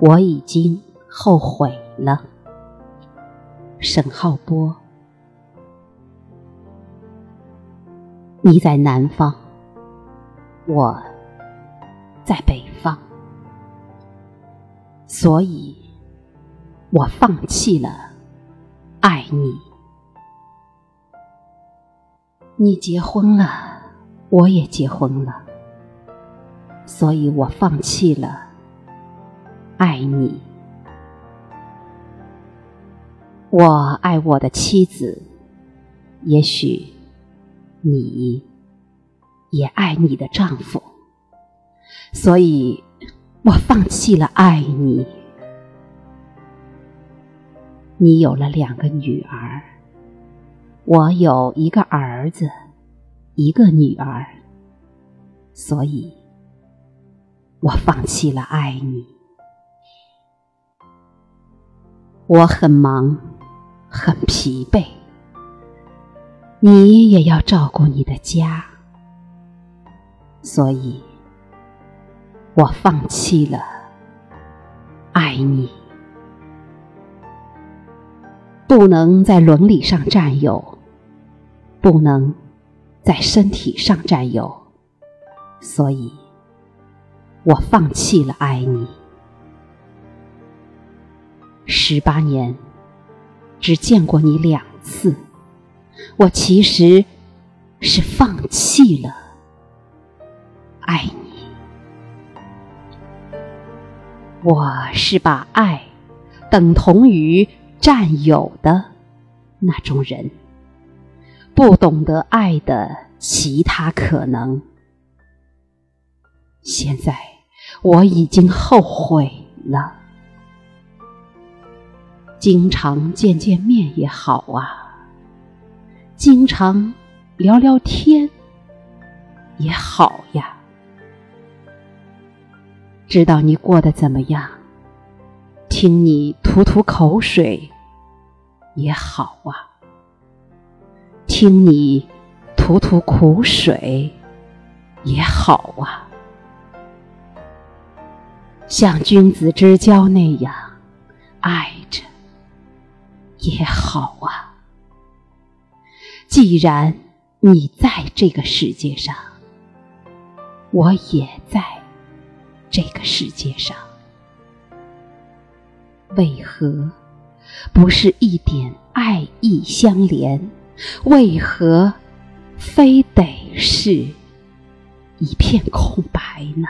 我已经后悔了。沈浩波，你在南方，我在北方，所以我放弃了爱你。你结婚了，我也结婚了，所以我放弃了爱你。我爱我的妻子，也许你也爱你的丈夫，所以我放弃了爱你。你有了两个女儿，我有一个儿子，一个女儿，所以我放弃了爱你。我很忙。很疲惫，你也要照顾你的家，所以我放弃了爱你。不能在伦理上占有，不能在身体上占有，所以我放弃了爱你。十八年。只见过你两次，我其实是放弃了爱你。我是把爱等同于占有的那种人，不懂得爱的其他可能。现在我已经后悔了。经常见见面也好啊，经常聊聊天也好呀。知道你过得怎么样，听你吐吐口水也好啊，听你吐吐苦水也好啊，像君子之交那样爱着。也好啊，既然你在这个世界上，我也在这个世界上，为何不是一点爱意相连？为何非得是一片空白呢？